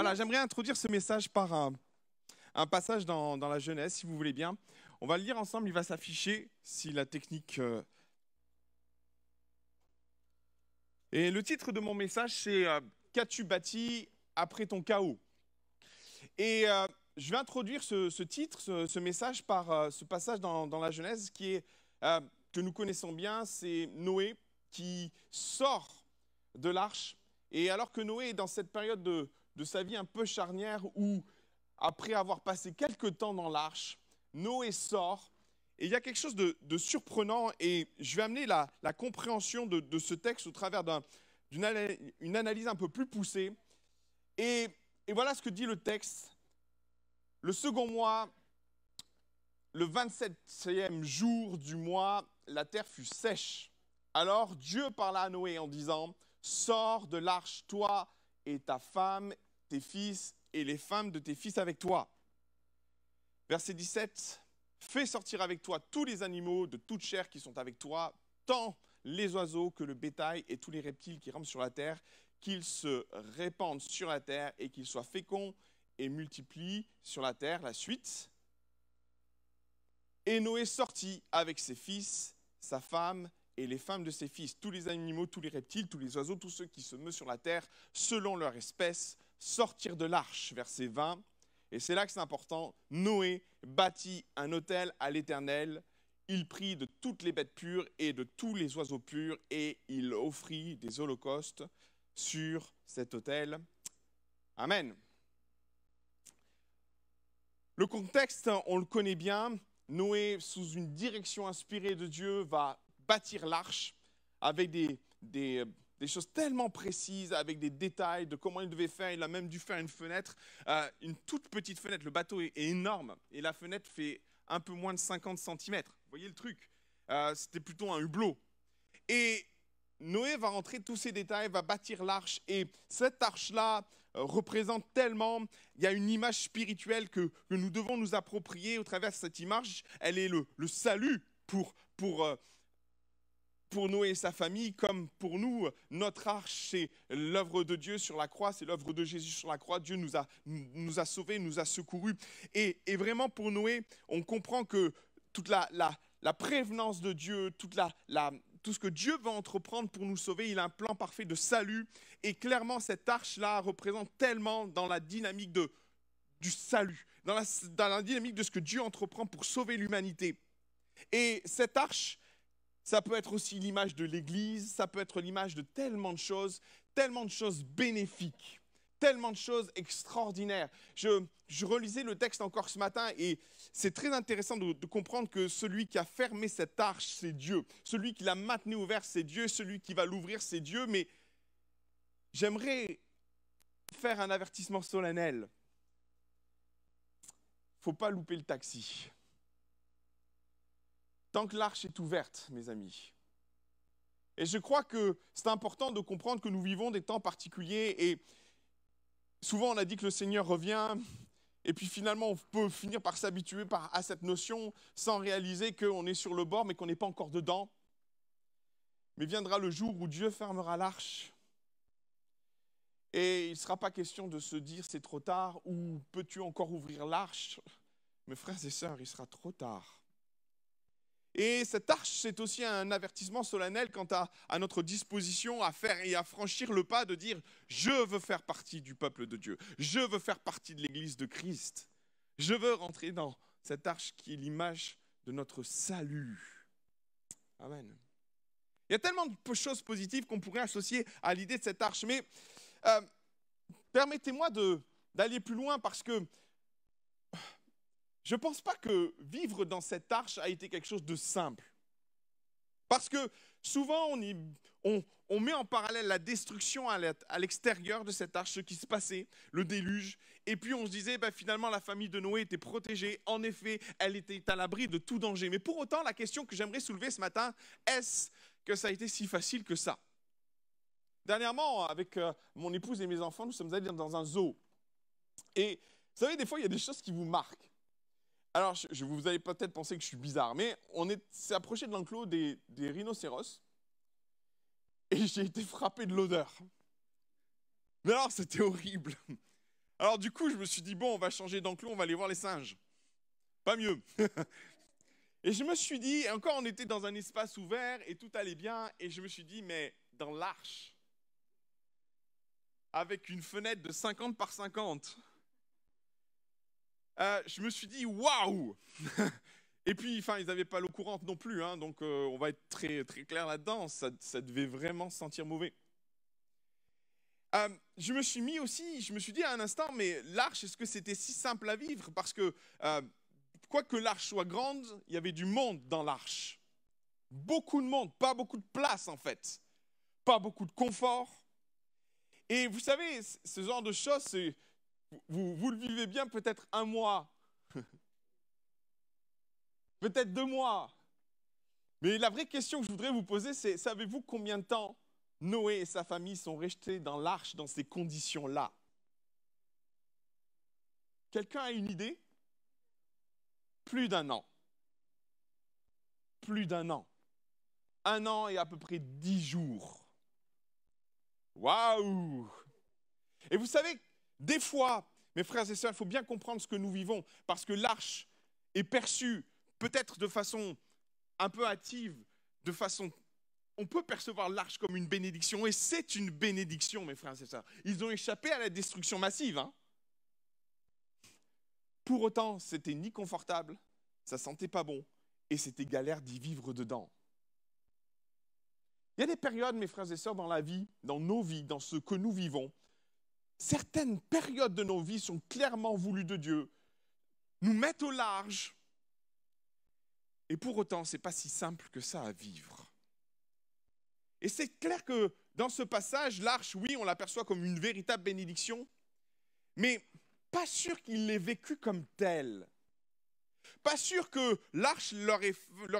Voilà, j'aimerais introduire ce message par un, passage dans, la Genèse, si vous voulez bien. On va le lire ensemble, il va s'afficher si la technique... euh. Et le titre de mon message, c'est euh, Qu'as-tu bâti après ton chaos? Et euh, je vais introduire ce, titre, ce, message par ce passage dans, dans la Genèse qui est, que nous connaissons bien, c'est Noé qui sort de l'arche. Et alors que Noé est dans cette période de, de sa vie un peu charnière où, après avoir passé quelques temps dans l'arche, Noé sort. Et il y a quelque chose de, surprenant et je vais amener la, compréhension de, ce texte au travers d'une un, une analyse un peu plus poussée. Et, et voilà ce que dit le texte. Le second mois, le 27e jour du mois, la terre fut sèche. Alors Dieu parla à Noé en disant, Sors de l'arche, toi et ta femme, tes fils et les femmes de tes fils avec toi. Verset 17, Fais sortir avec toi tous les animaux de toute chair qui sont avec toi, tant les oiseaux que le bétail et tous les reptiles qui rampent sur la terre, qu'ils se répandent sur la terre et qu'ils soient féconds et multiplient sur la terre. La suite. Et Noé sortit avec ses fils, sa femme et les femmes de ses fils, tous les animaux, tous les reptiles, tous les oiseaux, tous ceux qui se meuvent sur la terre, selon leur espèce, sortirent de l'arche. Verset 20. Et c'est là que c'est important. Noé bâtit un autel à l'Éternel. Il prit de toutes les bêtes pures et de tous les oiseaux purs et il offrit des holocaustes sur cet autel. Amen. Le contexte, on le connaît bien. Noé, sous une direction inspirée de Dieu, va bâtir l'arche avec des, des, des, choses tellement précises, avec des détails de comment il devait faire. Il a même dû faire une fenêtre, euh, une toute petite fenêtre. Le bateau est, énorme et la fenêtre fait un peu moins de 50 cm. Vous voyez le truc? Euh, C'était plutôt un hublot. Et Noé va rentrer tous ces détails, va bâtir l'arche. Et cette arche-là euh, représente tellement, il y a une image spirituelle que, nous devons nous approprier au travers de cette image. Elle est le, le salut pour, pour, euh, pour Noé et sa famille, comme pour nous, notre arche, c'est l'œuvre de Dieu sur la croix, c'est l'œuvre de Jésus sur la croix. Dieu nous a, nous a sauvés, nous a secourus. Et, et vraiment, pour Noé, on comprend que toute la, la, prévenance de Dieu, toute la, la, tout ce que Dieu va entreprendre pour nous sauver, il a un plan parfait de salut. Et clairement, cette arche-là représente tellement dans la dynamique de, du salut, dans la, dans la dynamique de ce que Dieu entreprend pour sauver l'humanité. Et cette arche, ça peut être aussi l'image de l'Église, ça peut être l'image de tellement de choses, tellement de choses bénéfiques, tellement de choses extraordinaires. Je, relisais le texte encore ce matin et c'est très intéressant de, comprendre que celui qui a fermé cette arche, c'est Dieu. Celui qui l'a maintenue ouverte, c'est Dieu. Celui qui va l'ouvrir, c'est Dieu. Mais j'aimerais faire un avertissement solennel. Faut pas louper le taxi. Tant que l'arche est ouverte, mes amis. Et je crois que c'est important de comprendre que nous vivons des temps particuliers et souvent on a dit que le Seigneur revient et puis finalement on peut finir par s'habituer à cette notion sans réaliser qu'on est sur le bord mais qu'on n'est pas encore dedans. Mais viendra le jour où Dieu fermera l'arche et il ne sera pas question de se dire c'est trop tard ou peux-tu encore ouvrir l'arche? Mes frères et sœurs, il sera trop tard. Et cette arche, c'est aussi un avertissement solennel quant à, notre disposition à faire et à franchir le pas de dire je veux faire partie du peuple de Dieu, je veux faire partie de l'Église de Christ, je veux rentrer dans cette arche qui est l'image de notre salut. Amen. Il y a tellement de choses positives qu'on pourrait associer à l'idée de cette arche, mais euh, permettez-moi d'aller plus loin parce que je ne pense pas que vivre dans cette arche a été quelque chose de simple. Parce que souvent, on, met en parallèle la destruction à l'extérieur de cette arche, ce qui se passait, le déluge, et puis on se disait, ben, finalement, la famille de Noé était protégée. En effet, elle était à l'abri de tout danger. Mais pour autant, la question que j'aimerais soulever ce matin, est-ce que ça a été si facile que ça? Dernièrement, avec euh, mon épouse et mes enfants, nous sommes allés dans un zoo. Et vous savez, des fois, il y a des choses qui vous marquent. Alors, je, vous allez peut-être penser que je suis bizarre, mais on s'est approché de l'enclos des, des, rhinocéros et j'ai été frappé de l'odeur. Mais alors, c'était horrible. Alors du coup, je me suis dit, bon, on va changer d'enclos, on va aller voir les singes. Pas mieux. et je me suis dit, encore on était dans un espace ouvert et tout allait bien, et je me suis dit, mais dans l'arche, avec une fenêtre de 50 par 50, euh, je me suis dit, waouh Et puis, enfin, ils n'avaient pas l'eau courante non plus, hein, donc euh, on va être très, très clair là-dedans, ça, devait vraiment sentir mauvais. Euh, je me suis mis aussi, je me suis dit à un instant, mais l'arche, est-ce que c'était si simple à vivre? Parce que, quoi que l'arche soit grande, il y avait du monde dans l'arche. Beaucoup de monde, pas beaucoup de place en fait. Pas beaucoup de confort. Et vous savez, ce genre de choses, vous, le vivez bien peut-être un mois, peut-être deux mois. Mais la vraie question que je voudrais vous poser, c'est savez-vous combien de temps Noé et sa famille sont restés dans l'arche dans ces conditions-là? Quelqu'un a une idée? Plus d'un an. Plus d'un an. Un an et à peu près dix jours. Waouh Et vous savez, des fois, mes frères et sœurs, il faut bien comprendre ce que nous vivons, parce que l'arche est perçue peut-être de façon un peu hâtive, de façon on peut percevoir l'arche comme une bénédiction, et c'est une bénédiction, mes frères et sœurs. Ils ont échappé à la destruction massive. Hein. Pour autant, c'était ni confortable, ça sentait pas bon, et c'était galère d'y vivre dedans. Il y a des périodes, mes frères et sœurs, dans la vie, dans nos vies, dans ce que nous vivons. Certaines périodes de nos vies sont clairement voulues de Dieu, nous mettent au large, et pour autant, ce n'est pas si simple que ça à vivre. Et c'est clair que dans ce passage, l'arche, oui, on l'aperçoit comme une véritable bénédiction, mais pas sûr qu'il l'ait vécu comme tel. Pas sûr que l'arche leur,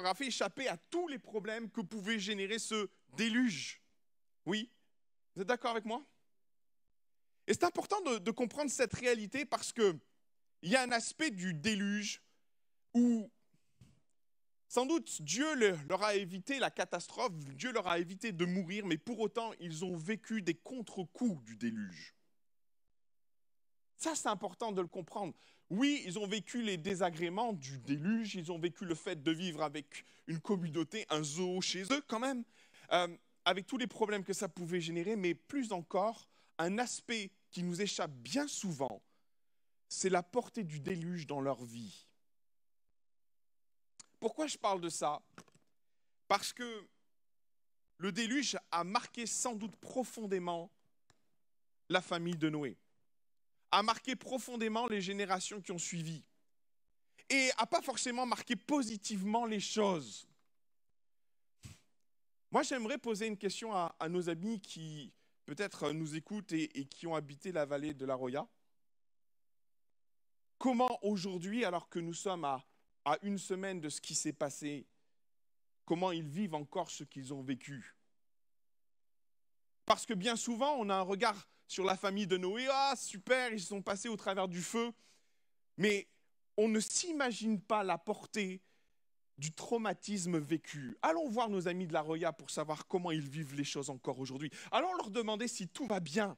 a fait échapper à tous les problèmes que pouvait générer ce déluge. Oui Vous êtes d'accord avec moi? Et c'est important de, comprendre cette réalité parce qu'il y a un aspect du déluge où sans doute, Dieu leur a évité la catastrophe, Dieu leur a évité de mourir, mais pour autant, ils ont vécu des contre-coups du déluge. Ça, c'est important de le comprendre. Oui, ils ont vécu les désagréments du déluge, ils ont vécu le fait de vivre avec une communauté, un zoo chez eux quand même, euh, avec tous les problèmes que ça pouvait générer, mais plus encore, un aspect qui nous échappe bien souvent, c'est la portée du déluge dans leur vie. Pourquoi je parle de ça? Parce que le déluge a marqué sans doute profondément la famille de Noé, a marqué profondément les générations qui ont suivi, et a pas forcément marqué positivement les choses. Moi, j'aimerais poser une question à, nos amis qui peut-être nous écoutent et, et qui ont habité la vallée de la Roya. Comment aujourd'hui, alors que nous sommes à à une semaine de ce qui s'est passé, comment ils vivent encore ce qu'ils ont vécu? Parce que bien souvent, on a un regard sur la famille de Noé, ah super, ils sont passés au travers du feu, mais on ne s'imagine pas la portée du traumatisme vécu. Allons voir nos amis de la Roya pour savoir comment ils vivent les choses encore aujourd'hui. Allons leur demander si tout va bien.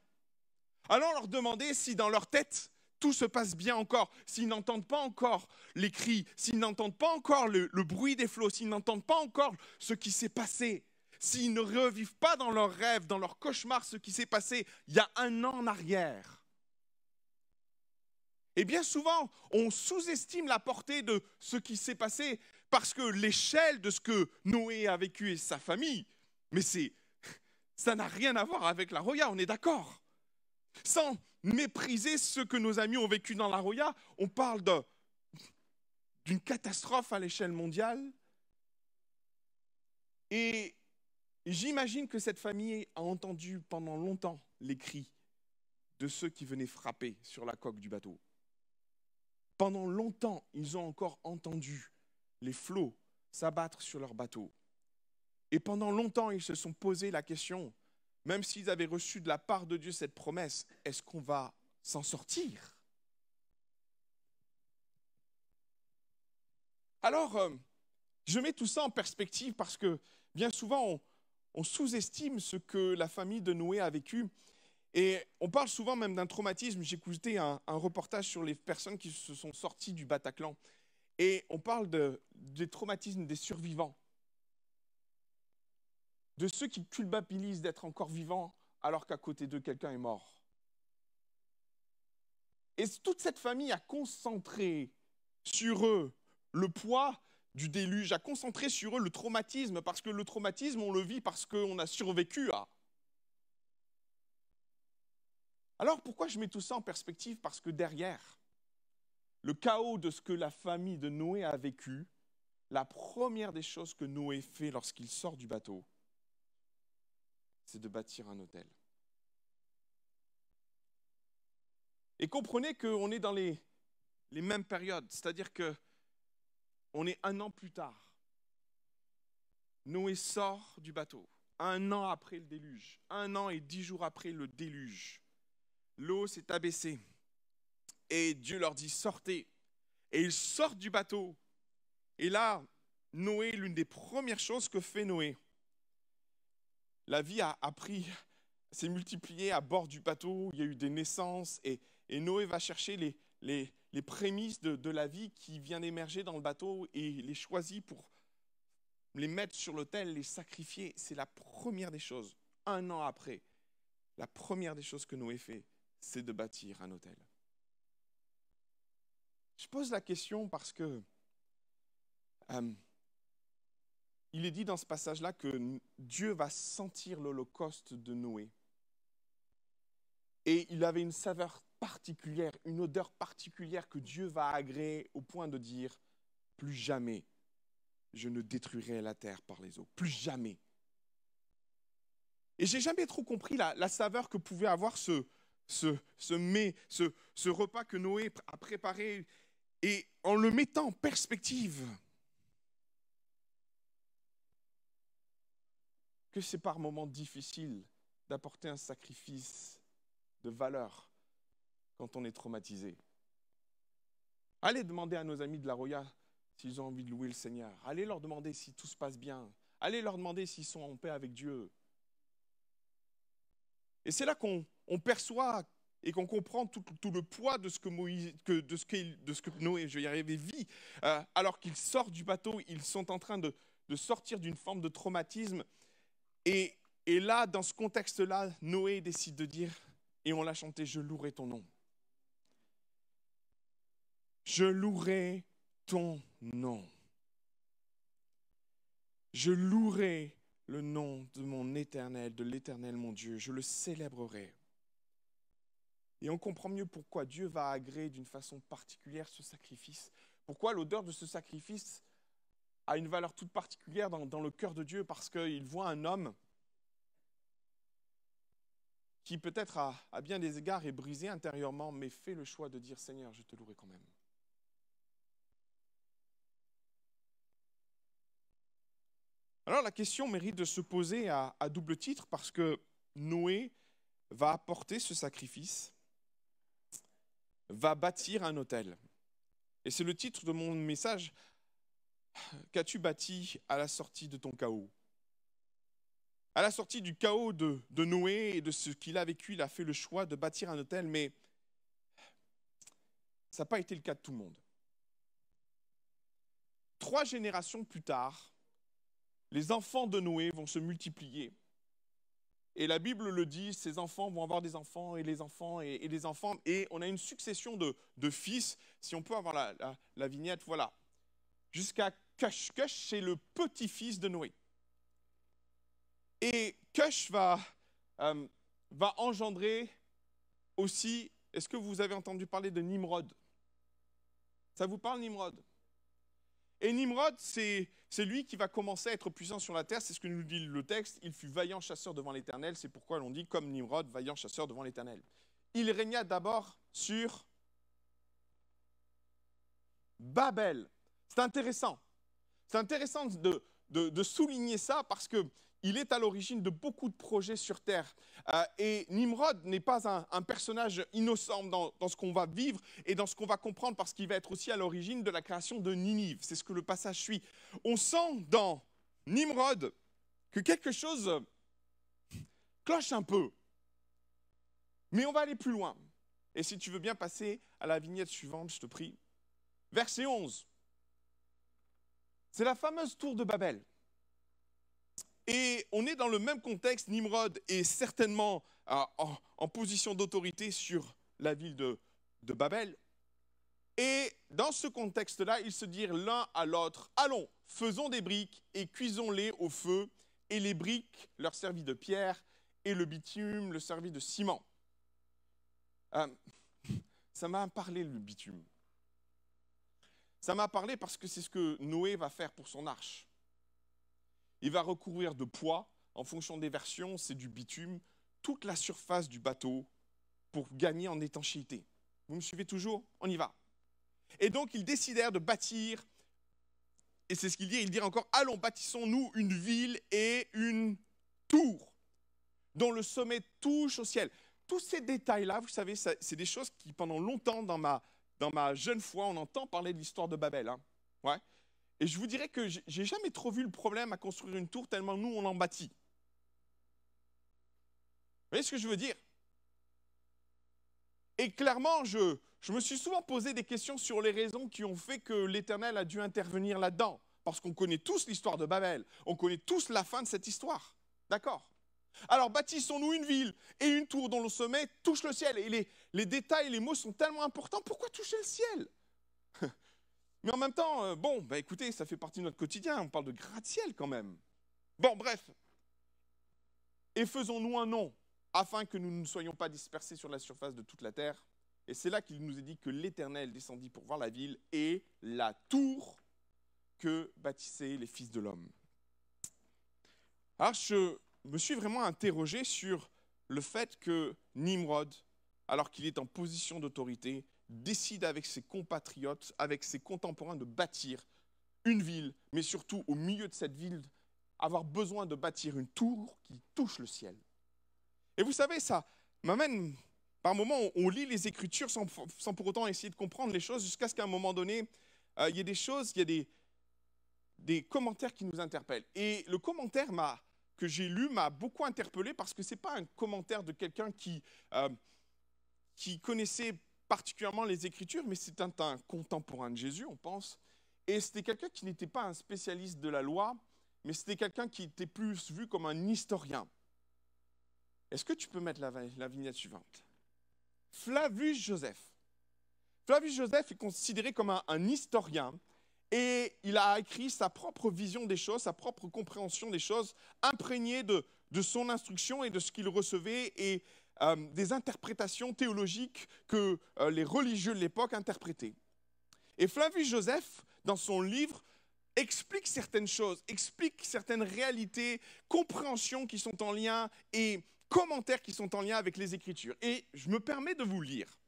Allons leur demander si dans leur tête, tout se passe bien encore, s'ils n'entendent pas encore les cris, s'ils n'entendent pas encore le, bruit des flots, s'ils n'entendent pas encore ce qui s'est passé, s'ils ne revivent pas dans leurs rêves, dans leurs cauchemars ce qui s'est passé il y a un an en arrière. Et bien souvent, on sous-estime la portée de ce qui s'est passé parce que l'échelle de ce que Noé a vécu et sa famille, mais c'est ça n'a rien à voir avec la Roya, on est d'accord. Sans mépriser ce que nos amis ont vécu dans la Roya. On parle d'une catastrophe à l'échelle mondiale. Et j'imagine que cette famille a entendu pendant longtemps les cris de ceux qui venaient frapper sur la coque du bateau. Pendant longtemps, ils ont encore entendu les flots s'abattre sur leur bateau. Et pendant longtemps, ils se sont posé la question, même s'ils avaient reçu de la part de Dieu cette promesse, est-ce qu'on va s'en sortir? Alors, euh, je mets tout ça en perspective parce que bien souvent, on, sous-estime ce que la famille de Noé a vécu. Et on parle souvent même d'un traumatisme. J'ai écouté un, reportage sur les personnes qui se sont sorties du Bataclan. Et on parle de, des traumatismes des survivants. De ceux qui culpabilisent d'être encore vivants alors qu'à côté d'eux, quelqu'un est mort. Et toute cette famille a concentré sur eux le poids du déluge, a concentré sur eux le traumatisme, parce que le traumatisme, on le vit parce qu'on a survécu à. Alors pourquoi je mets tout ça en perspective? Parce que derrière le chaos de ce que la famille de Noé a vécu, la première des choses que Noé fait lorsqu'il sort du bateau, c'est de bâtir un hôtel. Et comprenez qu'on est dans les, les mêmes périodes, c'est-à-dire que on est un an plus tard. Noé sort du bateau, un an après le déluge, un an et dix jours après le déluge. L'eau s'est abaissée et Dieu leur dit sortez. Et ils sortent du bateau. Et là, Noé, l'une des premières choses que fait Noé, la vie a, pris, s'est multipliée à bord du bateau, il y a eu des naissances, et, Noé va chercher les, les, prémices de, la vie qui vient d'émerger dans le bateau et les choisit pour les mettre sur l'autel, les sacrifier. C'est la première des choses. Un an après, la première des choses que Noé fait, c'est de bâtir un hôtel. Je pose la question parce que euh, il est dit dans ce passage-là que Dieu va sentir l'holocauste de Noé. Et il avait une saveur particulière, une odeur particulière que Dieu va agréer au point de dire, plus jamais je ne détruirai la terre par les eaux. Plus jamais. Et j'ai jamais trop compris la, la, saveur que pouvait avoir ce, ce, ce, ce repas que Noé a préparé et en le mettant en perspective, que c'est par moments difficile d'apporter un sacrifice de valeur quand on est traumatisé. Allez demander à nos amis de la Roya s'ils ont envie de louer le Seigneur. Allez leur demander si tout se passe bien. Allez leur demander s'ils sont en paix avec Dieu. Et c'est là qu'on perçoit et qu'on comprend tout, le poids de ce que, Noé, vit. Euh, alors qu'ils sortent du bateau, ils sont en train de, sortir d'une forme de traumatisme. Et, et là, dans ce contexte-là, Noé décide de dire, et on l'a chanté, je louerai ton nom. Je louerai ton nom. Je louerai le nom de mon éternel, de l'éternel mon Dieu, je le célébrerai. Et on comprend mieux pourquoi Dieu va agréer d'une façon particulière ce sacrifice. Pourquoi l'odeur de ce sacrifice a une valeur toute particulière dans, le cœur de Dieu, parce qu'il voit un homme qui peut-être à, bien des égards est brisé intérieurement, mais fait le choix de dire Seigneur, je te louerai quand même. Alors la question mérite de se poser à, double titre parce que Noé va apporter ce sacrifice, va bâtir un hôtel. Et c'est le titre de mon message. Qu'as-tu bâti à la sortie de ton chaos? À la sortie du chaos de, Noé et de ce qu'il a vécu, il a fait le choix de bâtir un hôtel, mais ça n'a pas été le cas de tout le monde. Trois générations plus tard, les enfants de Noé vont se multiplier. Et la Bible le dit, ces enfants vont avoir des enfants et les enfants et, les enfants. Et on a une succession de, fils. Si on peut avoir la, vignette, voilà. Jusqu'à Cush. Cush, c'est le petit-fils de Noé. Et Cush va, euh, va engendrer aussi, est-ce que vous avez entendu parler de Nimrod? Ça vous parle Nimrod? Et Nimrod, c'est lui qui va commencer à être puissant sur la terre, c'est ce que nous dit le texte. Il fut vaillant chasseur devant l'Éternel, c'est pourquoi l'on dit comme Nimrod, vaillant chasseur devant l'Éternel. Il régna d'abord sur Babel. C'est intéressant. C'est intéressant de, de, souligner ça parce que il est à l'origine de beaucoup de projets sur Terre. Euh, et Nimrod n'est pas un, personnage innocent dans, ce qu'on va vivre et dans ce qu'on va comprendre, parce qu'il va être aussi à l'origine de la création de Ninive. C'est ce que le passage suit. On sent dans Nimrod que quelque chose cloche un peu. Mais on va aller plus loin. Et si tu veux bien passer à la vignette suivante, je te prie. Verset 11. C'est la fameuse tour de Babel. Et on est dans le même contexte. Nimrod est certainement euh, en, position d'autorité sur la ville de, de Babel. Et dans ce contexte-là, ils se dirent l'un à l'autre, allons, faisons des briques et cuisons-les au feu. Et les briques leur servit de pierre et le bitume leur servit de ciment. Euh, ça m'a parlé le bitume. Ça m'a parlé parce que c'est ce que Noé va faire pour son arche. Il va recourir de poids, en fonction des versions, c'est du bitume, toute la surface du bateau pour gagner en étanchéité. Vous me suivez toujours? On y va. Et donc ils décidèrent de bâtir, et c'est ce qu'il dit, il dit encore, allons, bâtissons-nous une ville et une tour dont le sommet touche au ciel. Tous ces détails-là, vous savez, c'est des choses qui, pendant longtemps, dans ma, dans ma jeune foi, on entend parler de l'histoire de Babel. Hein. Ouais. Et je vous dirais que j'ai jamais trop vu le problème à construire une tour tellement nous, on en bâtit. Vous voyez ce que je veux dire? Et clairement, je, me suis souvent posé des questions sur les raisons qui ont fait que l'Éternel a dû intervenir là-dedans. Parce qu'on connaît tous l'histoire de Babel. On connaît tous la fin de cette histoire. D'accord? Alors bâtissons-nous une ville et une tour dont le sommet touche le ciel. Et les, les détails, les mots sont tellement importants. Pourquoi toucher le ciel? Mais en même temps, euh, bon, bah écoutez, ça fait partie de notre quotidien. On parle de gratte-ciel quand même. Bon, bref. Et faisons-nous un nom afin que nous ne soyons pas dispersés sur la surface de toute la terre. Et c'est là qu'il nous est dit que l'Éternel descendit pour voir la ville et la tour que bâtissaient les fils de l'homme. Alors je, me suis vraiment interrogé sur le fait que Nimrod, alors qu'il est en position d'autorité, décide avec ses compatriotes, avec ses contemporains de bâtir une ville, mais surtout au milieu de cette ville, avoir besoin de bâtir une tour qui touche le ciel. Et vous savez, ça m'amène, par moments, on lit les Écritures sans, pour autant essayer de comprendre les choses, jusqu'à ce qu'à un moment donné, euh, il y ait des choses, il y a des, commentaires qui nous interpellent. Et le commentaire que j'ai lu m'a beaucoup interpellé parce que ce n'est pas un commentaire de quelqu'un qui, euh, qui connaissait particulièrement les Écritures, mais c'est un, contemporain de Jésus, on pense. Et c'était quelqu'un qui n'était pas un spécialiste de la loi, mais c'était quelqu'un qui était plus vu comme un historien. Est-ce que tu peux mettre la, la vignette suivante? Flavius Joseph. Flavius Joseph est considéré comme un, historien et il a écrit sa propre vision des choses, sa propre compréhension des choses, imprégnée de, son instruction et de ce qu'il recevait et euh, des interprétations théologiques que euh, les religieux de l'époque interprétaient. Et Flavius Joseph, dans son livre, explique certaines choses, explique certaines réalités, compréhensions qui sont en lien et commentaires qui sont en lien avec les Écritures. Et je me permets de vous lire.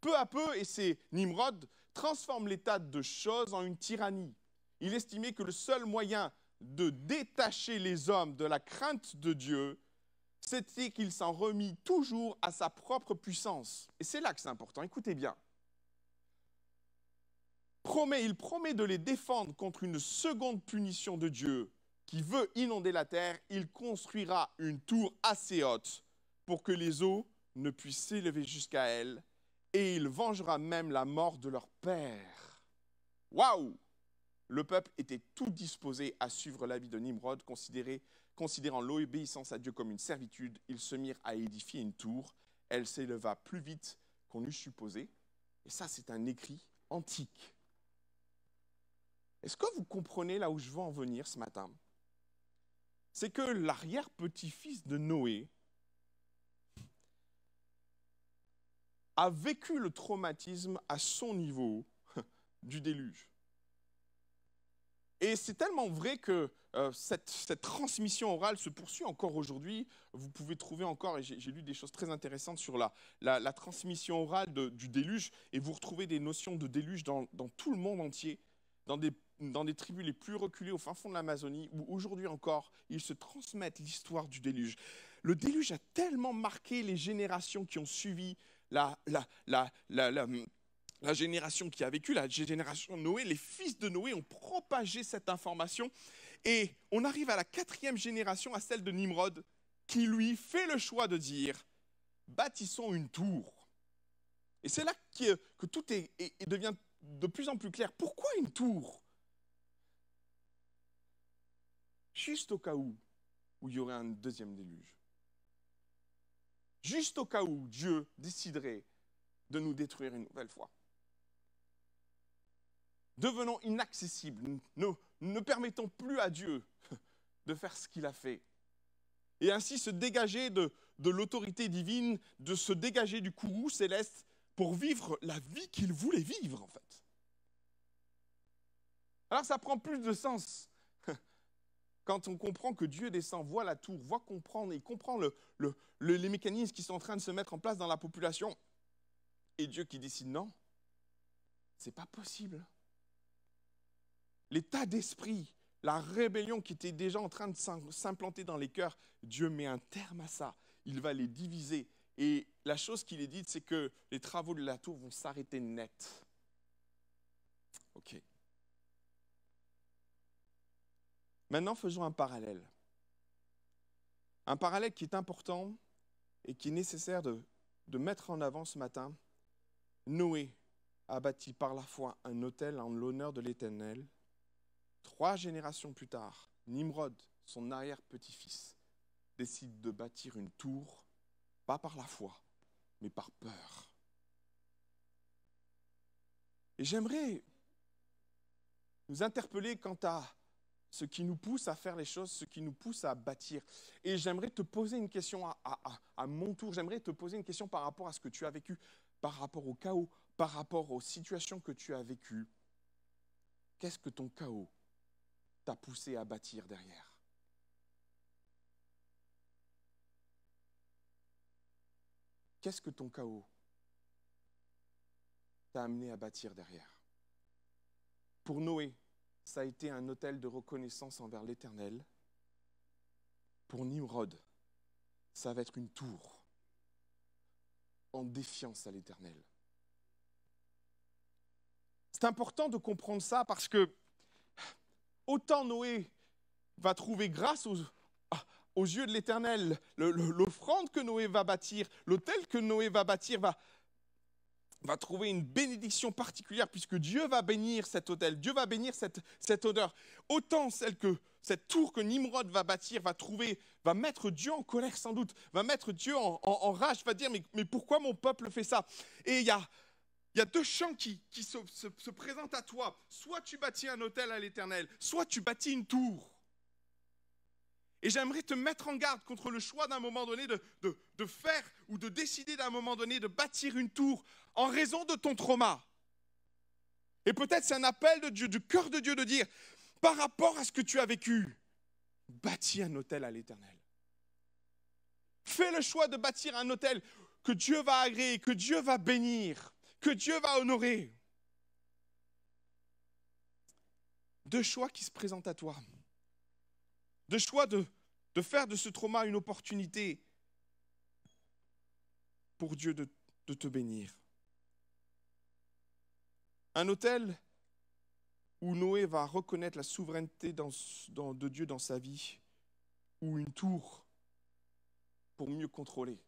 Peu à peu, et c'est Nimrod transforme l'état de choses en une tyrannie. Il estimait que le seul moyen de détacher les hommes de la crainte de Dieu, c'était qu'il s'en remit toujours à sa propre puissance. Et c'est là que c'est important. Écoutez bien. Promet, il promet de les défendre contre une seconde punition de Dieu qui veut inonder la terre. Il construira une tour assez haute pour que les eaux ne puissent s'élever jusqu'à elle et il vengera même la mort de leur père. Waouh Le peuple était tout disposé à suivre l'avis de Nimrod, considérant l'obéissance à Dieu comme une servitude. Ils se mirent à édifier une tour. Elle s'éleva plus vite qu'on eût supposé. Et ça, c'est un écrit antique. Est-ce que vous comprenez là où je veux en venir ce matin? C'est que l'arrière-petit-fils de Noé a vécu le traumatisme à son niveau du déluge. Et c'est tellement vrai que euh, cette, transmission orale se poursuit encore aujourd'hui. Vous pouvez trouver encore, et j'ai lu des choses très intéressantes sur la, transmission orale du déluge, et vous retrouvez des notions de déluge dans, tout le monde entier, dans des, tribus les plus reculées au fin fond de l'Amazonie, où aujourd'hui encore, ils se transmettent l'histoire du déluge. Le déluge a tellement marqué les générations qui ont suivi la, génération qui a vécu, la génération Noé, les fils de Noé ont propagé cette information. Et on arrive à la quatrième génération, à celle de Nimrod, qui lui fait le choix de dire, bâtissons une tour. Et c'est là que, tout devient de plus en plus clair. Pourquoi une tour? Juste au cas où, il y aurait un deuxième déluge. Juste au cas où Dieu déciderait de nous détruire une nouvelle fois. Devenons inaccessibles. Ne, ne permettons plus à Dieu de faire ce qu'il a fait. Et ainsi se dégager de, l'autorité divine, de se dégager du courroux céleste pour vivre la vie qu'il voulait vivre, en fait. Alors ça prend plus de sens quand on comprend que Dieu descend, voit la tour, voit comprendre et comprend le, le- le- les mécanismes qui sont en train de se mettre en place dans la population. Et Dieu qui décide non, c'est pas possible. L'état d'esprit, la rébellion qui était déjà en train de s'im- s'implanter dans les cœurs, Dieu met un terme à ça. Il va les diviser. Et la chose qu'il est dite, c'est que les travaux de la tour vont s'arrêter net. Ok. Maintenant, faisons un parallèle. Un parallèle qui est important et qui est nécessaire de, de mettre en avant ce matin. Noé a bâti par la foi un autel en l'honneur de l'Éternel. Trois générations plus tard, Nimrod, son arrière-petit-fils, décide de bâtir une tour, pas par la foi, mais par peur. Et j'aimerais nous interpeller quant à ce qui nous pousse à faire les choses, ce qui nous pousse à bâtir. Et j'aimerais te poser une question à, mon tour, j'aimerais te poser une question par rapport à ce que tu as vécu, par rapport au chaos, par rapport aux situations que tu as vécues. Qu'est-ce que ton chaos t'a poussé à bâtir derrière Qu'est-ce que ton chaos t'a amené à bâtir derrière? Pour Noé, ça a été un hôtel de reconnaissance envers l'Éternel. Pour Nimrod, ça va être une tour en défiance à l'Éternel. C'est important de comprendre ça parce que autant Noé va trouver grâce aux, yeux de l'Éternel, l'offrande que Noé va bâtir, l'autel que Noé va bâtir va, trouver une bénédiction particulière puisque Dieu va bénir cet autel, Dieu va bénir cette, odeur. Autant celle que cette tour que Nimrod va bâtir va trouver, va mettre Dieu en colère sans doute, va mettre Dieu en rage, va dire mais, mais pourquoi mon peuple fait ça? Et il y a, il y a deux champs qui, se, se- se présentent à toi. Soit tu bâtis un hôtel à l'éternel, soit tu bâtis une tour. Et j'aimerais te mettre en garde contre le choix d'un moment donné de, faire ou de décider d'un moment donné de bâtir une tour en raison de ton trauma. Et peut-être c'est un appel du cœur de Dieu de dire, par rapport à ce que tu as vécu, bâtis un hôtel à l'éternel. Fais le choix de bâtir un hôtel que Dieu va agréer, que Dieu va bénir, que Dieu va honorer. Deux choix qui se présentent à toi. Deux choix de, faire de ce trauma une opportunité pour Dieu de, te bénir. Un hôtel où Noé va reconnaître la souveraineté de Dieu dans sa vie, ou une tour pour mieux contrôler.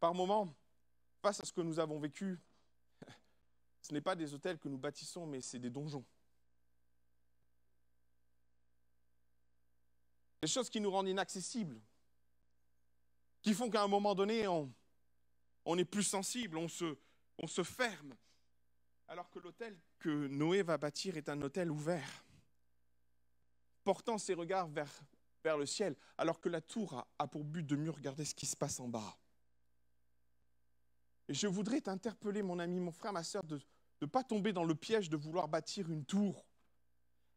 Par moments, face à ce que nous avons vécu, ce n'est pas des hôtels que nous bâtissons, mais c'est des donjons. Des choses qui nous rendent inaccessibles, qui font qu'à un moment donné, on, est plus sensible, on se, ferme. Alors que l'hôtel que Noé va bâtir est un hôtel ouvert, portant ses regards vers, le ciel, alors que la tour a pour but de mieux regarder ce qui se passe en bas. Et je voudrais t'interpeller, mon ami, mon frère, ma soeur, de ne pas tomber dans le piège de vouloir bâtir une tour.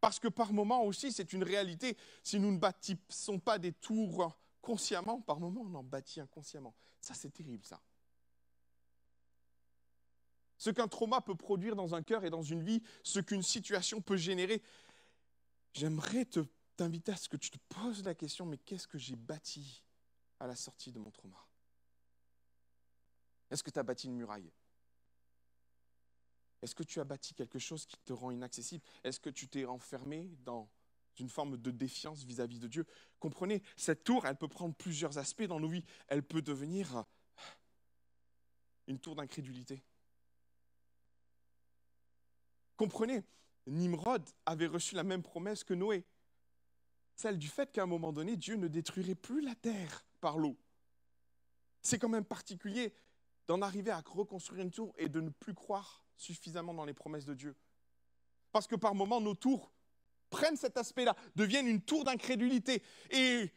Parce que par moment aussi, c'est une réalité. Si nous ne bâtissons pas des tours consciemment, par moment, on en bâtit inconsciemment. Ça, c'est terrible, ça. Ce qu'un trauma peut produire dans un cœur et dans une vie, ce qu'une situation peut générer. J'aimerais te, t'inviter à ce que tu te poses la question, mais qu'est-ce que j'ai bâti à la sortie de mon trauma? Est-ce que tu as bâti une muraille? Est-ce que tu as bâti quelque chose qui te rend inaccessible? Est-ce que tu t'es enfermé dans d'une forme de défiance vis-à-vis de Dieu? Comprenez, cette tour, elle peut prendre plusieurs aspects dans nos vies. Elle peut devenir une tour d'incrédulité. Comprenez, Nimrod avait reçu la même promesse que Noé, celle du fait qu'à un moment donné, Dieu ne détruirait plus la terre par l'eau. C'est quand même particulier d'en arriver à reconstruire une tour et de ne plus croire suffisamment dans les promesses de Dieu. Parce que par moments, nos tours prennent cet aspect-là, deviennent une tour d'incrédulité. Et,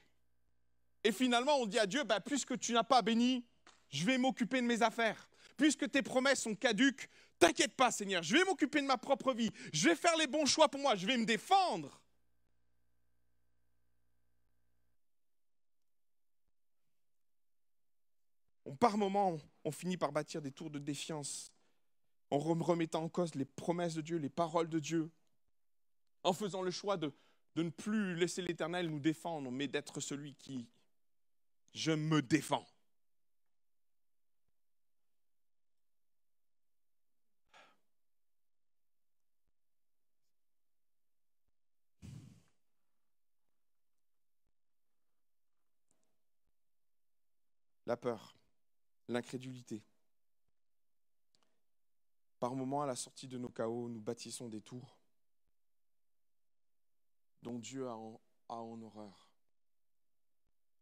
et finalement, on dit à Dieu, bah, puisque tu n'as pas béni, je vais m'occuper de mes affaires. Puisque tes promesses sont caduques, t'inquiète pas Seigneur, je vais m'occuper de ma propre vie, je vais faire les bons choix pour moi, je vais me défendre. Par moments, on finit par bâtir des tours de défiance en remettant en cause les promesses de Dieu, les paroles de Dieu, en faisant le choix de, ne plus laisser l'Éternel nous défendre, mais d'être celui qui, je me défends. La peur, l'incrédulité. Par moments, à la sortie de nos chaos, nous bâtissons des tours dont Dieu a en, horreur.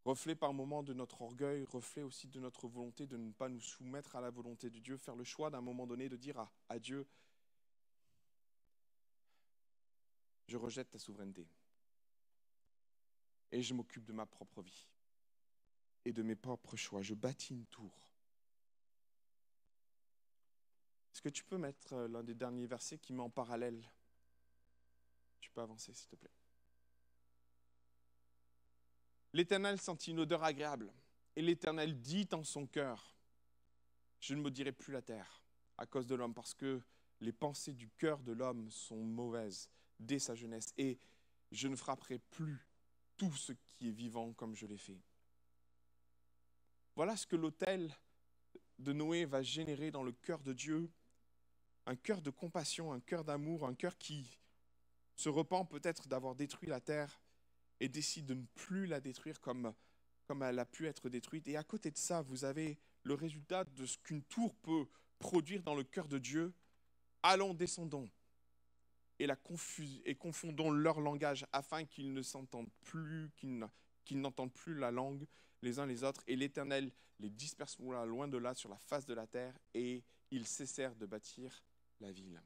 Reflet par moments de notre orgueil, reflet aussi de notre volonté de ne pas nous soumettre à la volonté de Dieu, faire le choix d'un moment donné de dire à, à Dieu, je rejette ta souveraineté et je m'occupe de ma propre vie et de mes propres choix. Je bâtis une tour. Est-ce que tu peux mettre euh, l'un des derniers versets qui met en parallèle? Tu peux avancer, s'il te plaît. L'Éternel sentit une odeur agréable, et l'Éternel dit en son cœur, je ne maudirai plus la terre à cause de l'homme, parce que les pensées du cœur de l'homme sont mauvaises dès sa jeunesse, et je ne frapperai plus tout ce qui est vivant comme je l'ai fait. Voilà ce que l'autel de Noé va générer dans le cœur de Dieu, un cœur de compassion, un cœur d'amour, un cœur qui se repent peut-être d'avoir détruit la terre et décide de ne plus la détruire comme, comme elle a pu être détruite. Et à côté de ça, vous avez le résultat de ce qu'une tour peut produire dans le cœur de Dieu. Allons, descendons et, la et confondons leur langage afin qu'ils ne s'entendent plus, qu'ils n'entendent plus la langue les uns les autres, et l'Éternel les dispersera loin de là sur la face de la terre, et ils cessèrent de bâtir la ville.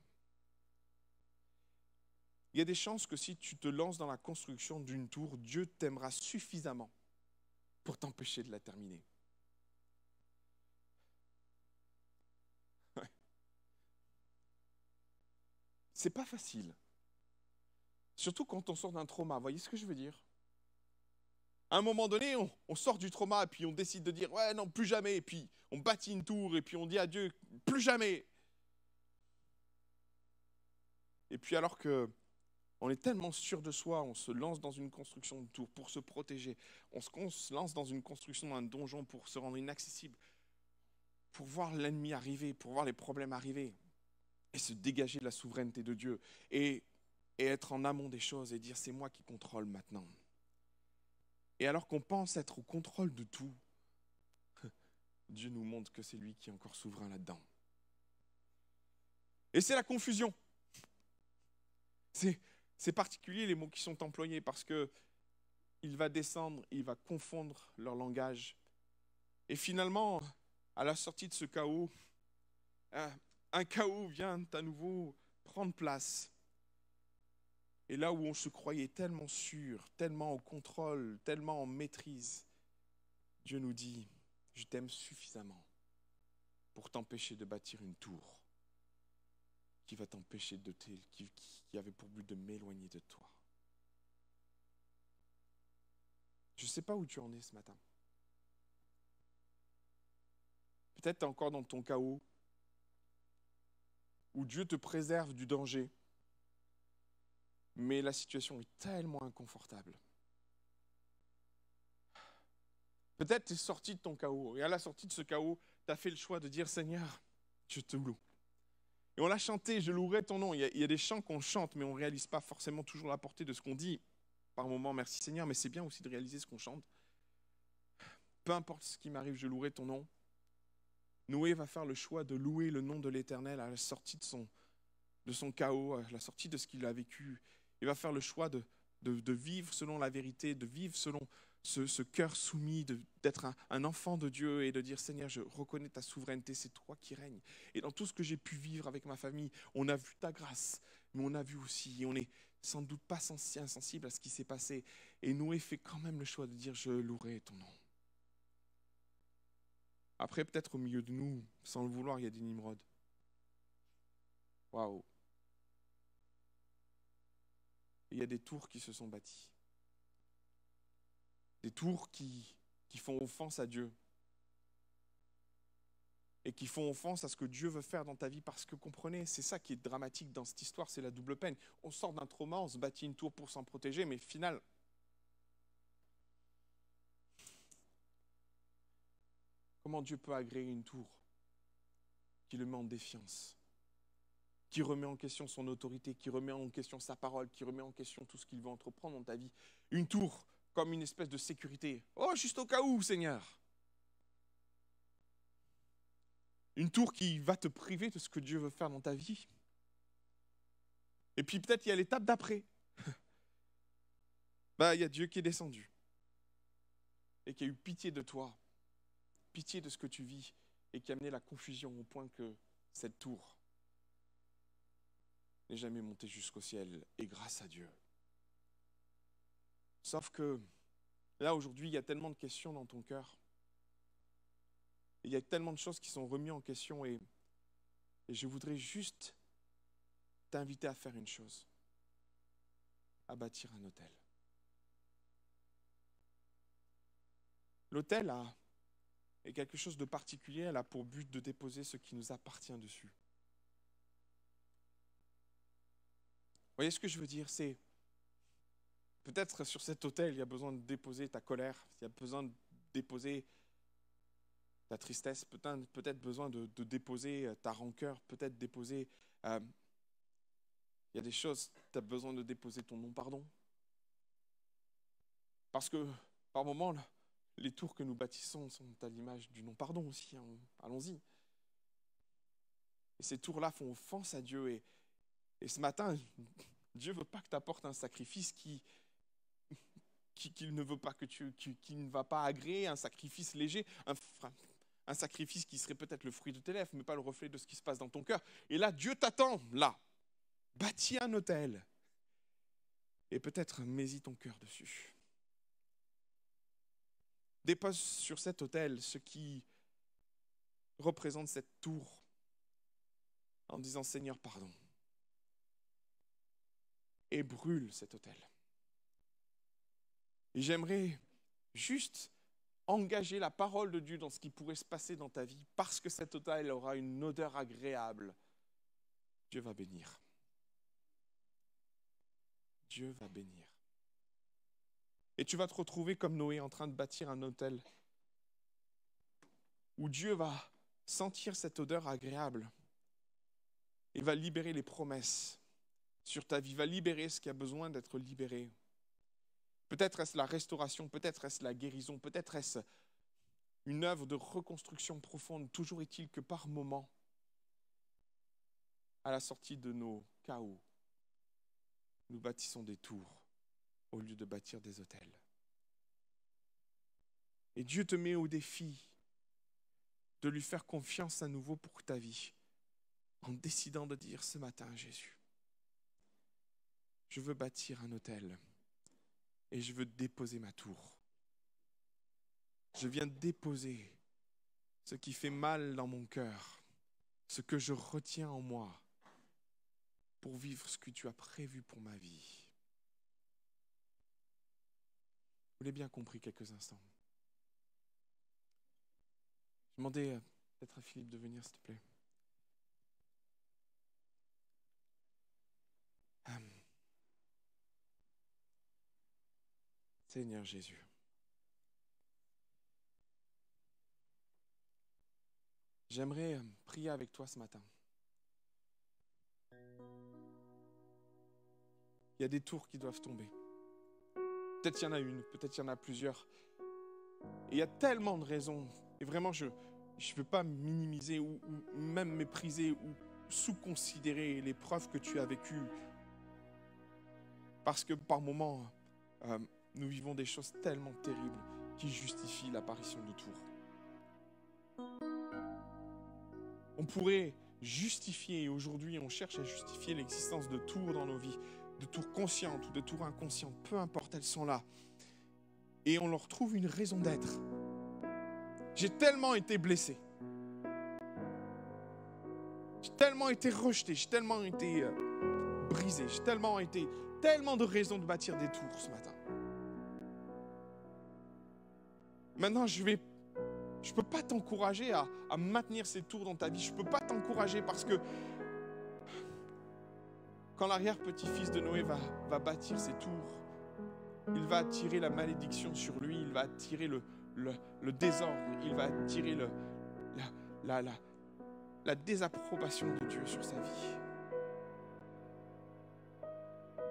Il y a des chances que si tu te lances dans la construction d'une tour, Dieu t'aimera suffisamment pour t'empêcher de la terminer. C'est pas facile. Surtout quand on sort d'un trauma. Voyez ce que je veux dire? À un moment donné, on, sort du trauma et puis on décide de dire ouais non plus jamais et puis on bâtit une tour et puis on dit à Dieu plus jamais. Et puis alors que on est tellement sûr de soi, on se lance dans une construction de tour pour se protéger, on se lance dans une construction d'un donjon pour se rendre inaccessible, pour voir l'ennemi arriver, pour voir les problèmes arriver et se dégager de la souveraineté de Dieu et, et être en amont des choses et dire c'est moi qui contrôle maintenant. Et alors qu'on pense être au contrôle de tout, Dieu nous montre que c'est lui qui est encore souverain là-dedans. Et c'est la confusion. C'est particulier les mots qui sont employés parce que il va descendre, il va confondre leur langage. Et finalement, à la sortie de ce chaos, un chaos vient à nouveau prendre place. Et là où on se croyait tellement sûr, tellement au contrôle, tellement en maîtrise, Dieu nous dit, je t'aime suffisamment pour t'empêcher de bâtir une tour qui va t'empêcher de qui, qui avait pour but de m'éloigner de toi. Je ne sais pas où tu en es ce matin. Peut-être tu es encore dans ton chaos, où Dieu te préserve du danger, mais la situation est tellement inconfortable. Peut-être tu es sorti de ton chaos, et à la sortie de ce chaos, tu as fait le choix de dire Seigneur, je te loue. Et on l'a chanté, je louerai ton nom. Il y, a, il y a des chants qu'on chante, mais on ne réalise pas forcément toujours la portée de ce qu'on dit. par moment, merci Seigneur, mais c'est bien aussi de réaliser ce qu'on chante. Peu importe ce qui m'arrive, je louerai ton nom. Noé va faire le choix de louer le nom de l'Éternel à la sortie de son, de son chaos, à la sortie de ce qu'il a vécu. Il va faire le choix de, de, vivre selon la vérité, de vivre selon ce, cœur soumis, d'être un, enfant de Dieu et de dire Seigneur, je reconnais ta souveraineté, c'est toi qui règnes. Et dans tout ce que j'ai pu vivre avec ma famille, on a vu ta grâce, mais on a vu aussi, et on n'est sans doute pas insensible à ce qui s'est passé. Et Noé fait quand même le choix de dire Je louerai ton nom. Après, peut-être au milieu de nous, sans le vouloir, il y a des Nimrods. Waouh! il y a des tours qui se sont bâties. Des tours qui, font offense à Dieu. Et qui font offense à ce que Dieu veut faire dans ta vie. Parce que comprenez, c'est ça qui est dramatique dans cette histoire, c'est la double peine. On sort d'un trauma, on se bâtit une tour pour s'en protéger, mais final, comment Dieu peut agréer une tour qui le met en défiance qui remet en question son autorité, qui remet en question sa parole, qui remet en question tout ce qu'il veut entreprendre dans ta vie? Une tour comme une espèce de sécurité. Oh, juste au cas où, Seigneur. Une tour qui va te priver de ce que Dieu veut faire dans ta vie. Et puis peut-être il y a l'étape d'après. bah, il y a Dieu qui est descendu et qui a eu pitié de toi, pitié de ce que tu vis et qui a amené la confusion au point que cette tour n'est jamais monté jusqu'au ciel, et grâce à Dieu. Sauf que là, aujourd'hui, il y a tellement de questions dans ton cœur. Il y a tellement de choses qui sont remises en question et, je voudrais juste t'inviter à faire une chose, à bâtir un hôtel. L'hôtel a, est quelque chose de particulier, elle a pour but de déposer ce qui nous appartient dessus. voyez ce que je veux dire? C'est peut-être sur cet hôtel, il y a besoin de déposer ta colère, il y a besoin de déposer ta tristesse, peut-être besoin de, déposer euh, ta rancœur, peut-être déposer... Euh, il y a des choses, tu as besoin de déposer ton non-pardon. Parce que par moments, les tours que nous bâtissons sont à l'image du non-pardon aussi. Hein. Allons-y. Et ces tours-là font offense à Dieu. Et, et ce matin, Dieu veut pas que tu apportes un sacrifice qui, qu'il ne veut pas que tu, qui, ne va pas agréer, un sacrifice léger, un, sacrifice qui serait peut-être le fruit de tes lèvres, mais pas le reflet de ce qui se passe dans ton cœur. Et là, Dieu t'attend, là. Bâtis un hôtel. Et peut-être mets-y ton cœur dessus. Dépose sur cet hôtel ce qui représente cette tour en disant Seigneur, pardon et brûle cet hôtel. Et j'aimerais juste engager la parole de Dieu dans ce qui pourrait se passer dans ta vie, parce que cet hôtel aura une odeur agréable. Dieu va bénir. Dieu va bénir. Et tu vas te retrouver comme Noé en train de bâtir un hôtel où Dieu va sentir cette odeur agréable et va libérer les promesses sur ta vie, va libérer ce qui a besoin d'être libéré. Peut-être est-ce la restauration, peut-être est-ce la guérison, peut-être est-ce une œuvre de reconstruction profonde. Toujours est-il que par moment, à la sortie de nos chaos, nous bâtissons des tours au lieu de bâtir des hôtels. Et Dieu te met au défi de lui faire confiance à nouveau pour ta vie, en décidant de dire ce matin, Jésus, je veux bâtir un hôtel et je veux déposer ma tour. Je viens déposer ce qui fait mal dans mon cœur, ce que je retiens en moi pour vivre ce que tu as prévu pour ma vie. Vous l'avez bien compris quelques instants. Je demandais peut-être à Philippe de venir, s'il te plaît. Seigneur Jésus. J'aimerais euh, prier avec toi ce matin. Il y a des tours qui doivent tomber. Peut-être il y en a une, peut-être il y en a plusieurs. Il y a tellement de raisons. Et vraiment, je ne veux pas minimiser ou, ou même mépriser ou sous-considérer l'épreuve que tu as vécue. Parce que par moments, euh, nous vivons des choses tellement terribles qui justifient l'apparition de Tours. On pourrait justifier, aujourd'hui on cherche à justifier l'existence de tours dans nos vies, de tours conscientes ou de tours inconscientes, peu importe, elles sont là. Et on leur trouve une raison d'être. J'ai tellement été blessé. J'ai tellement été rejeté, j'ai tellement été euh, brisé, j'ai tellement été tellement de raisons de bâtir des tours ce matin. Maintenant, je ne peux pas t'encourager à, maintenir ces tours dans ta vie. Je ne peux pas t'encourager parce que quand l'arrière-petit-fils de Noé va, bâtir ses tours, il va attirer la malédiction sur lui, il va attirer le, désordre, il va attirer la désapprobation de Dieu sur sa vie.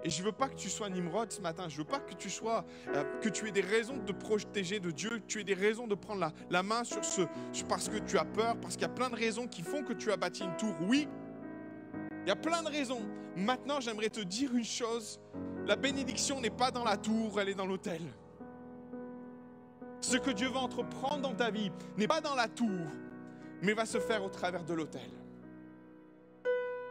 Et je ne veux pas que tu sois Nimrod ce matin. Je ne veux pas que tu sois, euh, que tu aies des raisons de protéger de Dieu, que tu aies des raisons de prendre la, la main sur ce, parce que tu as peur, parce qu'il y a plein de raisons qui font que tu as bâti une tour. Oui, il y a plein de raisons. Maintenant, j'aimerais te dire une chose. La bénédiction n'est pas dans la tour, elle est dans l'autel. Ce que Dieu va entreprendre dans ta vie n'est pas dans la tour, mais va se faire au travers de l'autel.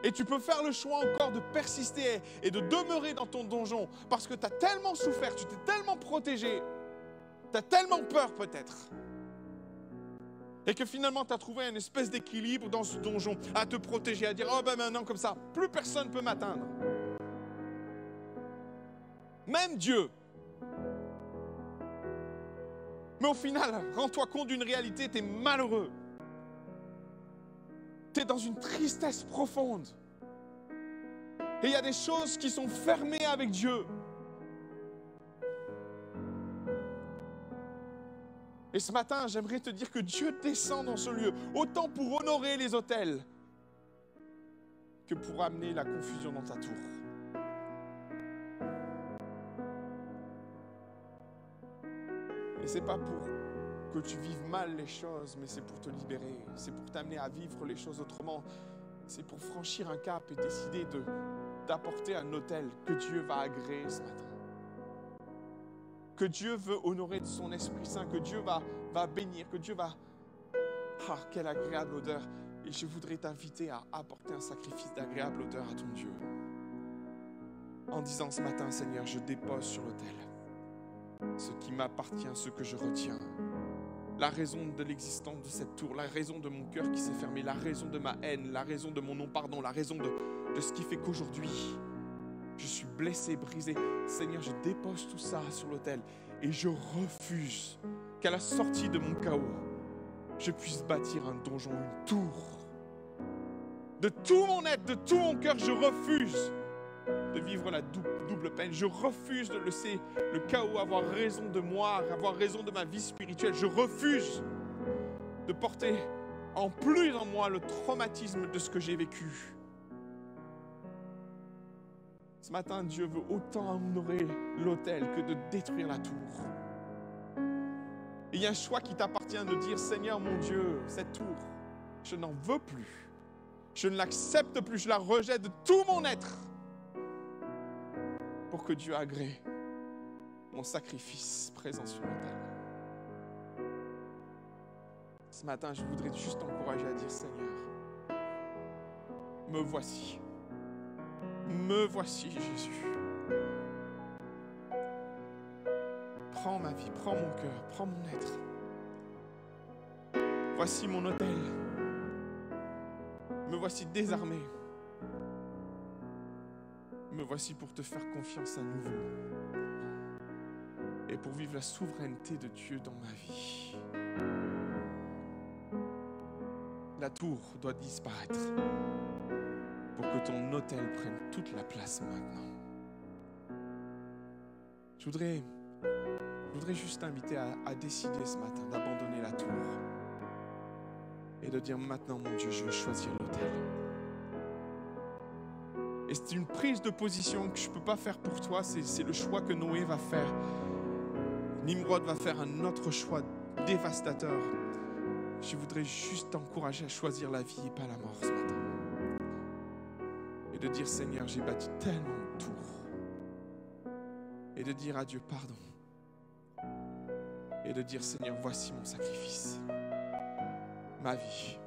Et tu peux faire le choix encore de persister et de demeurer dans ton donjon parce que tu as tellement souffert, tu t'es tellement protégé, tu as tellement peur peut-être. Et que finalement tu as trouvé une espèce d'équilibre dans ce donjon à te protéger, à dire Oh ben maintenant comme ça, plus personne ne peut m'atteindre. Même Dieu. Mais au final, rends-toi compte d'une réalité, tu es malheureux tu es dans une tristesse profonde. Et il y a des choses qui sont fermées avec Dieu. Et ce matin, j'aimerais te dire que Dieu descend dans ce lieu, autant pour honorer les hôtels que pour amener la confusion dans ta tour. Et c'est pas pour que tu vives mal les choses, mais c'est pour te libérer, c'est pour t'amener à vivre les choses autrement, c'est pour franchir un cap et décider de d'apporter un hôtel que Dieu va agréer ce matin. Que Dieu veut honorer de son Esprit Saint, que Dieu va, va bénir, que Dieu va... Ah, quelle agréable odeur. Et je voudrais t'inviter à apporter un sacrifice d'agréable odeur à ton Dieu. En disant ce matin, Seigneur, je dépose sur l'autel ce qui m'appartient, ce que je retiens la raison de l'existence de cette tour, la raison de mon cœur qui s'est fermé, la raison de ma haine, la raison de mon non-pardon, la raison de, ce qui fait qu'aujourd'hui, je suis blessé, brisé. Seigneur, je dépose tout ça sur l'autel et je refuse qu'à la sortie de mon chaos, je puisse bâtir un donjon, une tour. De tout mon être, de tout mon cœur, je refuse de vivre la double peine. Je refuse de laisser le chaos avoir raison de moi, avoir raison de ma vie spirituelle. Je refuse de porter en plus en moi le traumatisme de ce que j'ai vécu. Ce matin, Dieu veut autant honorer l'autel que de détruire la tour. il y a un choix qui t'appartient de dire, Seigneur mon Dieu, cette tour, je n'en veux plus. Je ne l'accepte plus, je la rejette de tout mon être pour que Dieu agrée mon sacrifice présent sur l'autel. Ce matin, je voudrais juste t'encourager à dire Seigneur, me voici. Me voici, Jésus. Prends ma vie, prends mon cœur, prends mon être. Voici mon hôtel. Me voici désarmé me voici pour te faire confiance à nouveau et pour vivre la souveraineté de Dieu dans ma vie. La tour doit disparaître pour que ton hôtel prenne toute la place maintenant. Je voudrais, juste t'inviter à, à décider ce matin d'abandonner la tour et de dire maintenant, mon Dieu, je veux choisir l'hôtel. Et c'est une prise de position que je ne peux pas faire pour toi. C'est le choix que Noé va faire. Nimrod va faire un autre choix dévastateur. Je voudrais juste t'encourager à choisir la vie et pas la mort ce matin. Et de dire Seigneur, j'ai bâti tellement de tours. Et de dire à Dieu pardon. Et de dire Seigneur, voici mon sacrifice. Ma vie.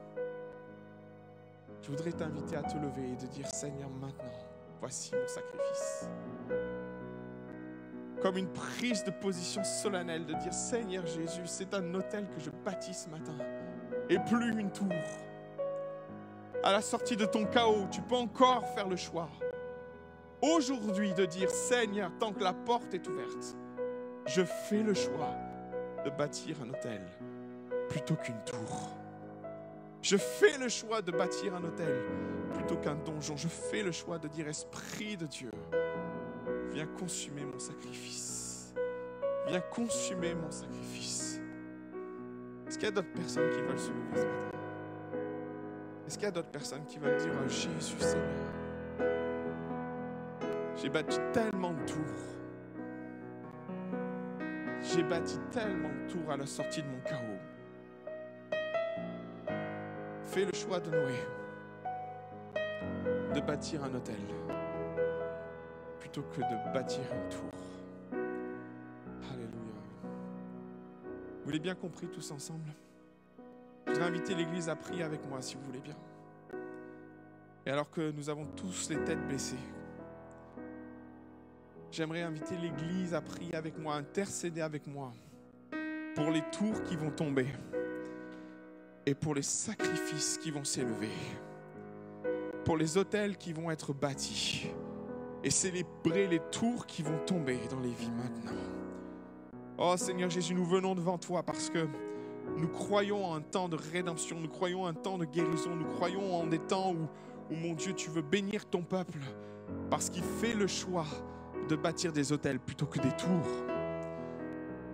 Je voudrais t'inviter à te lever et de dire Seigneur, maintenant, voici mon sacrifice comme une prise de position solennelle de dire Seigneur Jésus, c'est un hôtel que je bâtis ce matin et plus une tour. À la sortie de ton chaos, tu peux encore faire le choix. Aujourd'hui de dire Seigneur, tant que la porte est ouverte, je fais le choix de bâtir un hôtel plutôt qu'une tour. Je fais le choix de bâtir un hôtel plutôt qu'un donjon. Je fais le choix de dire Esprit de Dieu, viens consumer mon sacrifice. Viens consumer mon sacrifice. Est-ce qu'il y a d'autres personnes qui veulent se lever ce matin? Est-ce qu'il y a d'autres personnes qui veulent dire oh, Jésus Seigneur? J'ai bâti tellement de tours. J'ai bâti tellement de tours à la sortie de mon chaos. Fais le choix de Noé de bâtir un hôtel plutôt que de bâtir une tour. Alléluia. Vous l'avez bien compris tous ensemble? Je voudrais inviter l'Église à prier avec moi si vous voulez bien. Et alors que nous avons tous les têtes baissées, j'aimerais inviter l'Église à prier avec moi, intercéder avec moi pour les tours qui vont tomber et pour les sacrifices qui vont s'élever, pour les hôtels qui vont être bâtis et célébrer les tours qui vont tomber dans les vies maintenant. Oh Seigneur Jésus, nous venons devant toi parce que nous croyons en un temps de rédemption, nous croyons en un temps de guérison, nous croyons en des temps où, où mon Dieu, tu veux bénir ton peuple parce qu'il fait le choix de bâtir des hôtels plutôt que des tours.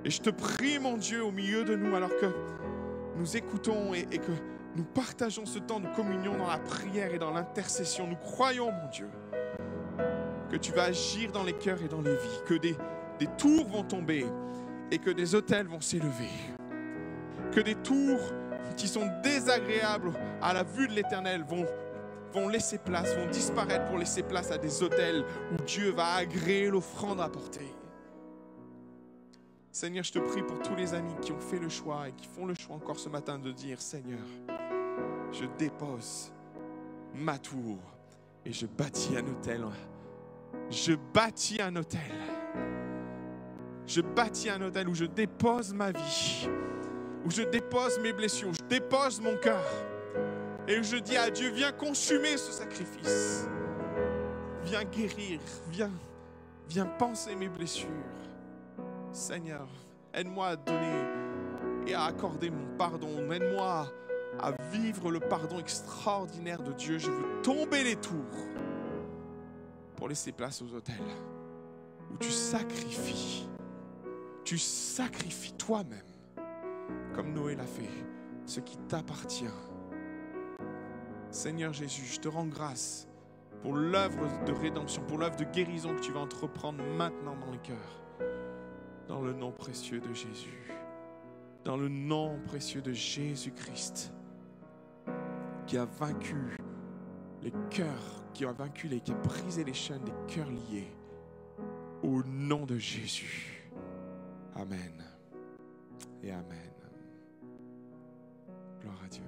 Et je te prie, mon Dieu, au milieu de nous, alors que nous écoutons et, que nous partageons ce temps de communion dans la prière et dans l'intercession, nous croyons, mon Dieu, que tu vas agir dans les cœurs et dans les vies, que des, des tours vont tomber et que des hôtels vont s'élever, que des tours qui sont désagréables à la vue de l'Éternel vont, vont laisser place, vont disparaître pour laisser place à des hôtels où Dieu va agréer l'offrande apportée. Seigneur, je te prie pour tous les amis qui ont fait le choix et qui font le choix encore ce matin de dire, Seigneur, je dépose ma tour et je bâtis un hôtel. Je bâtis un hôtel. Je bâtis un hôtel où je dépose ma vie, où je dépose mes blessures, où je dépose mon cœur. Et où je dis à Dieu, viens consumer ce sacrifice. Viens guérir, viens, viens penser mes blessures. Seigneur, aide-moi à donner et à accorder mon pardon. Aide-moi à vivre le pardon extraordinaire de Dieu. Je veux tomber les tours pour laisser place aux hôtels où tu sacrifies. Tu sacrifies toi-même, comme Noé l'a fait, ce qui t'appartient. Seigneur Jésus, je te rends grâce pour l'œuvre de rédemption, pour l'œuvre de guérison que tu vas entreprendre maintenant dans les cœurs. Dans le nom précieux de Jésus. Dans le nom précieux de Jésus-Christ, qui a vaincu les cœurs, qui a vaincu les, qui a brisé les chaînes des cœurs liés. Au nom de Jésus. Amen. Et Amen. Gloire à Dieu.